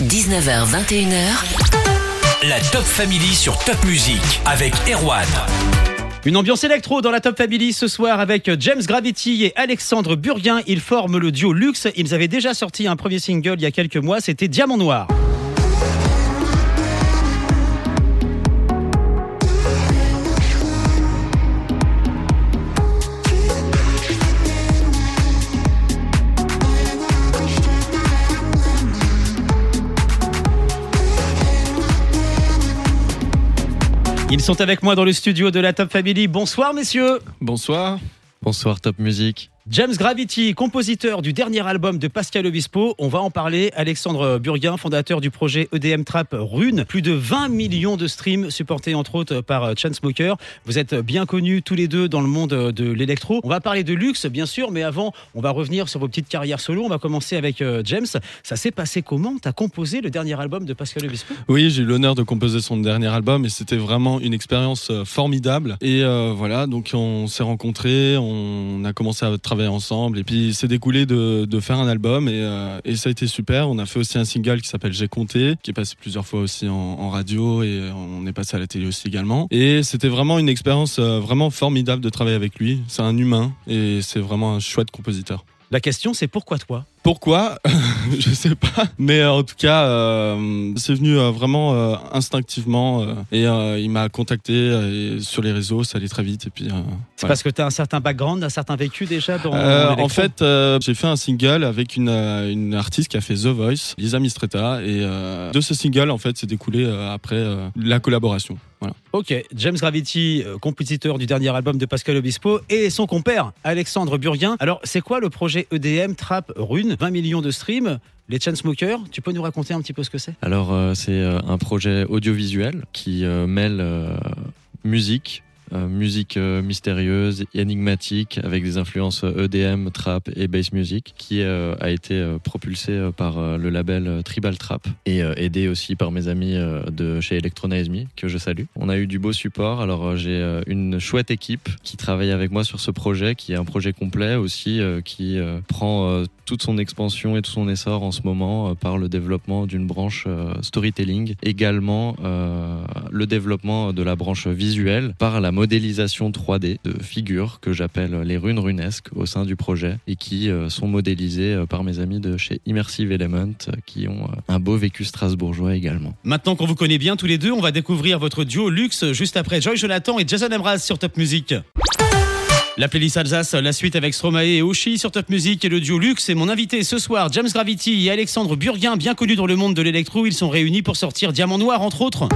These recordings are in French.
19h, 21h. La Top Family sur Top Music avec Erwan. Une ambiance électro dans la Top Family ce soir avec James Gravity et Alexandre Burguin. Ils forment le duo Luxe. Ils avaient déjà sorti un premier single il y a quelques mois, c'était Diamant Noir. Ils sont avec moi dans le studio de la Top Family. Bonsoir messieurs. Bonsoir. Bonsoir Top Music. James Gravity, compositeur du dernier album de Pascal Obispo. On va en parler. Alexandre Burguin, fondateur du projet EDM Trap Rune. Plus de 20 millions de streams supportés entre autres par Chainsmoker. Vous êtes bien connus tous les deux dans le monde de l'électro. On va parler de luxe, bien sûr, mais avant, on va revenir sur vos petites carrières solo. On va commencer avec euh, James. Ça s'est passé comment? Tu as composé le dernier album de Pascal Obispo? Oui, j'ai eu l'honneur de composer son dernier album et c'était vraiment une expérience euh, formidable. Et euh, voilà, donc on s'est rencontrés, on a commencé à travailler ensemble. Et puis c'est découlé de, faire un album et, euh, et, ça a été super. On a fait aussi un single qui s'appelle J'ai compté, qui est passé plusieurs fois aussi en, en, radio et on est passé à la télé aussi également. Et c'était vraiment une expérience euh, vraiment formidable de travailler avec lui. C'est un humain et c'est vraiment un chouette compositeur. La question c'est pourquoi toi? Pourquoi Je sais pas. Mais euh, en tout cas, euh, c'est venu euh, vraiment euh, instinctivement. Et il m'a contacté sur les réseaux, ça allait très vite. Et puis. c'est parce que tu as un certain background, un certain vécu déjà dans. en fait, j'ai fait un single avec une, une artiste qui a fait The Voice, Lisa Mistretta. Et de ce single, en fait, c'est découlé après la collaboration. Voilà. Ok, James Gravity, compositeur du dernier album de Pascal Obispo, et son compère Alexandre Burguin. Alors, c'est quoi le projet EDM Trap Rune? 20 millions de streams. Les Chainsmokers, tu peux nous raconter un petit peu ce que c'est? Alors, euh, c'est euh, un projet audiovisuel qui euh, mêle musique, euh, musique euh, mystérieuse, énigmatique, avec des influences EDM, trap et bass music, qui euh, a été propulsé par le label Tribal Trap. Et aidé aussi par mes amis de chez Electronaismi, que je salue. On a eu du beau support, alors j'ai une chouette équipe qui travaille avec moi sur ce projet, qui est un projet complet aussi, qui prend toute son expansion et tout son essor en ce moment par le développement d'une branche storytelling, également le développement de la branche visuelle par la modélisation 3D de figures que j'appelle les runes runesques au sein du projet et qui euh, sont modélisées euh, par mes amis de chez Immersive Element euh, qui ont un beau vécu strasbourgeois également. Maintenant qu'on vous connaît bien tous les deux, on va découvrir votre duo luxe juste après Joy Jonathan et Jason Emraz sur Top Music. La playlist Alsace, la suite avec Stromae et Oshi sur Top Music et le duo Luxe. Et mon invité ce soir, James Gravity et Alexandre Burguin, bien connus dans le monde de l'électro. Ils sont réunis pour sortir Diamant Noir, entre autres.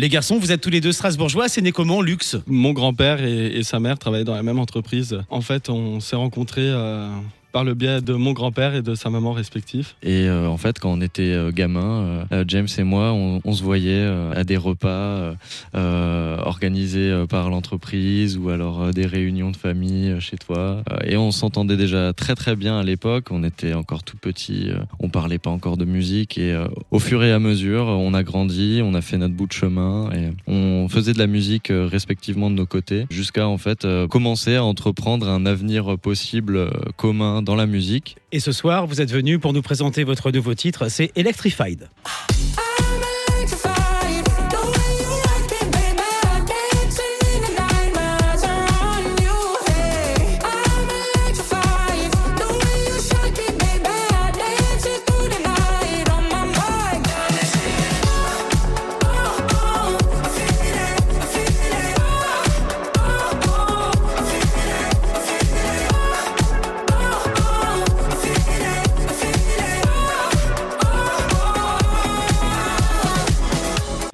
Les garçons, vous êtes tous les deux strasbourgeois, c'est né comment, Luxe Mon grand-père et, sa mère travaillaient dans la même entreprise. En fait, on s'est rencontrés euh, par le biais de mon grand-père et de sa maman respectifs. Et euh, en fait, quand on était euh, gamin, euh, James et moi, on, se voyait à des repas organisés par l'entreprise ou alors des réunions de famille chez toi. et on s'entendait déjà très très bien à l'époque. On était encore tout petits, on parlait pas encore de musique. Et au fur et à mesure, on a grandi, on a fait notre bout de chemin et on faisait de la musique respectivement de nos côtés jusqu'à en fait commencer à entreprendre un avenir possible commun dans la musique. Et ce soir, vous êtes venu pour nous présenter votre nouveau titre, c'est Electrified.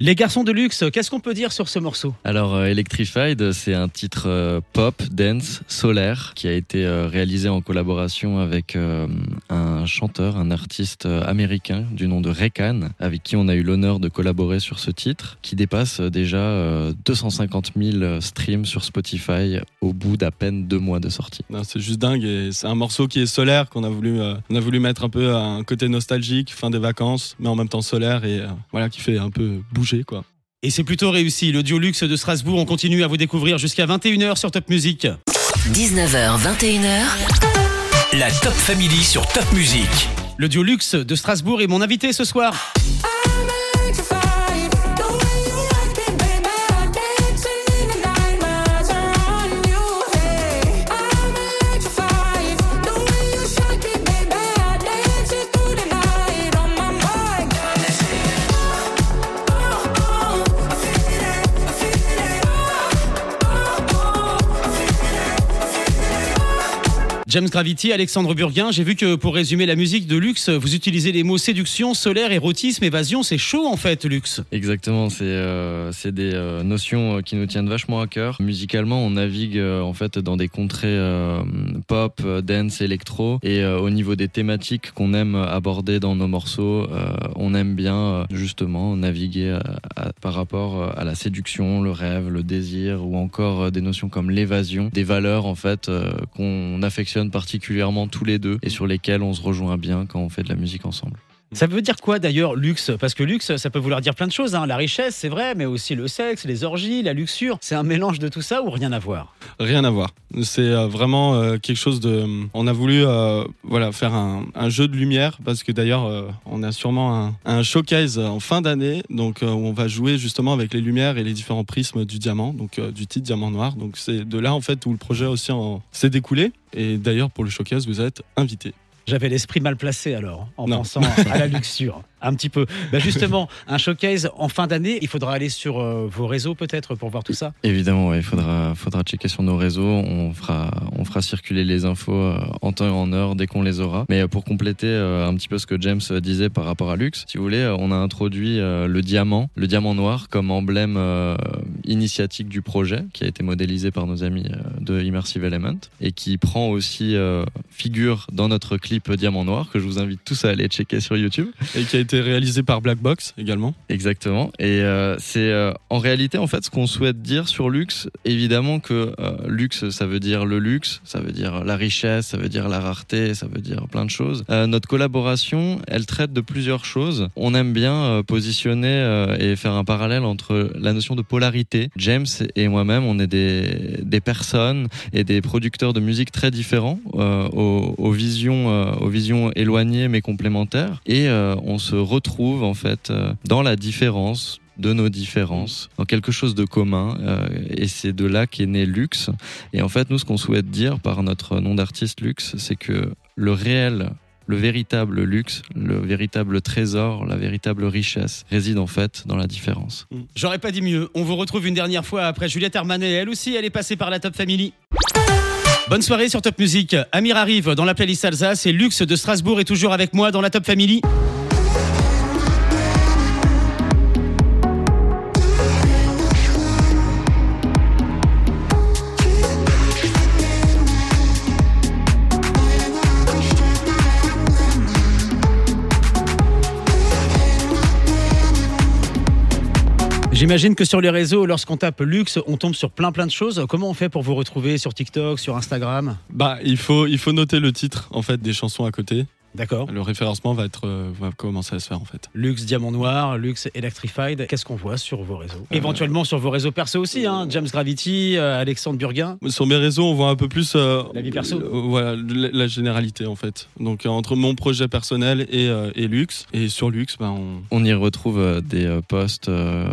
Les garçons de luxe, qu'est-ce qu'on peut dire sur ce morceau? Alors, euh, Electrified, c'est un titre euh, pop, dance, solaire, qui a été euh, réalisé en collaboration avec euh, un chanteur, un artiste américain du nom de Rekan, avec qui on a eu l'honneur de collaborer sur ce titre, qui dépasse déjà euh, 250 000 streams sur Spotify au bout d'à peine deux mois de sortie. Non, C'est juste dingue et c'est un morceau qui est solaire qu'on a voulu, euh, on a voulu mettre un peu un côté nostalgique, fin des vacances, mais en même temps solaire et euh, voilà qui fait un peu bouger quoi. Et c'est plutôt réussi. Le duo luxe de Strasbourg, on continue à vous découvrir jusqu'à 21h sur Top Music. 19h, 21h, La Top Family sur Top Music. Le duo luxe de Strasbourg est mon invité ce soir. James Gravity, Alexandre Burguin, j'ai vu que pour résumer la musique de luxe, vous utilisez les mots séduction, solaire, érotisme, évasion. C'est chaud en fait, luxe. Exactement, c'est euh, des euh, notions euh, qui nous tiennent vachement à cœur. Musicalement, on navigue euh, en fait dans des contrées pop, dance, électro, et au niveau des thématiques qu'on aime aborder dans nos morceaux, on aime bien justement naviguer par rapport à la séduction, le rêve, le désir, ou encore des notions comme l'évasion, des valeurs en fait qu'on affectionne particulièrement tous les deux et sur lesquelles on se rejoint bien quand on fait de la musique ensemble. Ça veut dire quoi d'ailleurs luxe? Parce que luxe, ça peut vouloir dire plein de choses. hein. La richesse, c'est vrai, mais aussi le sexe, les orgies, la luxure. C'est un mélange de tout ça ou rien à voir? Rien à voir. C'est euh, vraiment euh, quelque chose de. On a voulu euh, voilà faire un, jeu de lumière parce que d'ailleurs on a sûrement un, showcase en fin d'année donc où on va jouer justement avec les lumières et les différents prismes du diamant donc du titre diamant noir donc c'est de là en fait où le projet aussi s'est découlé et d'ailleurs pour le showcase vous êtes invité. J'avais l'esprit mal placé alors, en Non. pensant à la luxure. Un petit peu. Bah justement, un showcase en fin d'année, il faudra aller sur euh, vos réseaux peut-être pour voir tout ça? Évidemment, ouais, il faudra, faudra checker sur nos réseaux. On fera, on fera circuler les infos euh, en temps et en heure dès qu'on les aura. Mais euh, pour compléter euh, un petit peu ce que James disait par rapport à Lux, si vous voulez, on a introduit le diamant, le diamant noir comme emblème initiatique du projet, qui a été modélisé par nos amis de Immersive Element et qui prend aussi figure dans notre clip Diamant noir que je vous invite tous à aller checker sur YouTube. Et qui a été réalisé par Black Box également. Exactement. Et euh, c'est euh, en réalité en fait ce qu'on souhaite dire sur luxe. Évidemment que euh, luxe, ça veut dire le luxe, ça veut dire la richesse, ça veut dire la rareté, ça veut dire plein de choses. Notre collaboration, elle traite de plusieurs choses. On aime bien positionner et faire un parallèle entre la notion de polarité. James et moi-même, on est des, des personnes et des producteurs de musique très différents, aux, visions, aux visions éloignées mais complémentaires. Et on se retrouve en fait euh, dans la différence de nos différences, dans quelque chose de commun, euh, et c'est de là qu'est né Lux. Et en fait, nous, ce qu'on souhaite dire par notre nom d'artiste Lux, c'est que le réel, le véritable luxe, le véritable trésor, la véritable richesse réside en fait dans la différence. J'aurais pas dit mieux. On vous retrouve une dernière fois après Juliette Armanet. Elle aussi, elle est passée par la Top Family. Bonne soirée sur Top Music. Amir arrive dans la playlist Alsace et Luxe de Strasbourg est toujours avec moi dans la Top Family. J'imagine que sur les réseaux, lorsqu'on tape luxe, on tombe sur plein plein de choses. Comment on fait pour vous retrouver sur TikTok, sur Instagram? Bah il faut il faut noter le titre en fait des chansons à côté. D'accord. Le référencement va être euh, va commencer à se faire en fait. Luxe Diamant Noir, Luxe Electrified. Qu'est-ce qu'on voit sur vos réseaux Éventuellement sur vos réseaux perso aussi, hein James Gravity, euh, Alexandre Burguin. Sur mes réseaux, on voit un peu plus euh, La vie perso. euh, voilà, la, la généralité en fait. Donc euh, entre mon projet personnel et, euh, et Lux et sur Lux, bah, on On y retrouve euh, des euh, posts euh,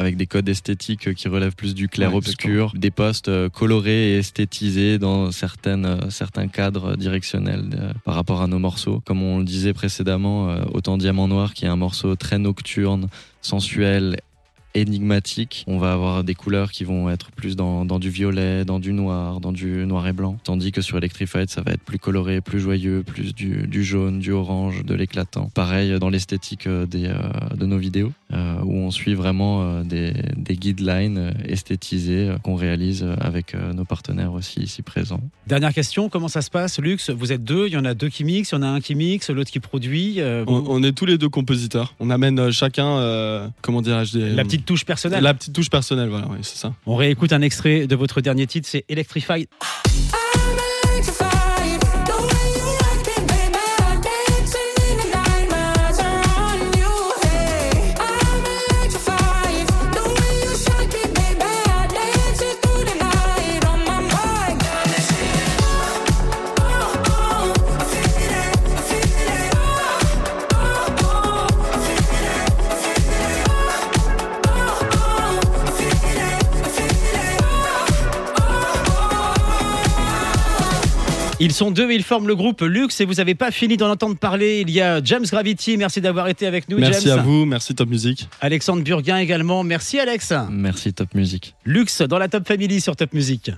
avec des codes esthétiques euh, qui relèvent plus du Ouais, clair-obscur, des posts euh, colorés et esthétisés dans certaines, euh, certains cadres directionnels par rapport à nos morceaux. Comme on le disait précédemment, Autant Diamant Noir, qui est un morceau très nocturne, sensuel, énigmatique. On va avoir des couleurs qui vont être plus dans, dans, du violet, dans du noir, dans du noir et blanc. Tandis que sur Electrified, ça va être plus coloré, plus joyeux, plus du, du jaune, du orange, de l'éclatant. Pareil dans l'esthétique des, de nos vidéos, où on suit vraiment des, des guidelines esthétisés qu'on réalise avec nos partenaires aussi ici présents. Dernière question, comment ça se passe, Lux? Vous êtes deux, il y en a deux qui mixent, il y en a un qui mixe, l'autre qui produit. euh, On, est tous les deux compositeurs. On amène euh, chacun, euh, comment dirais-je, des- la petite touche personnelle. la petite touche personnelle. Voilà, oui, c'est ça. On réécoute un extrait de votre dernier titre, c'est Electrified. Ils sont deux et ils forment le groupe Lux et vous n'avez pas fini d'en entendre parler. Il y a James Gravity, merci d'avoir été avec nous. Merci James. à vous, merci Top Music. Alexandre Burguin également, merci Alex. Merci Top Music. Lux dans la Top Family sur Top Music.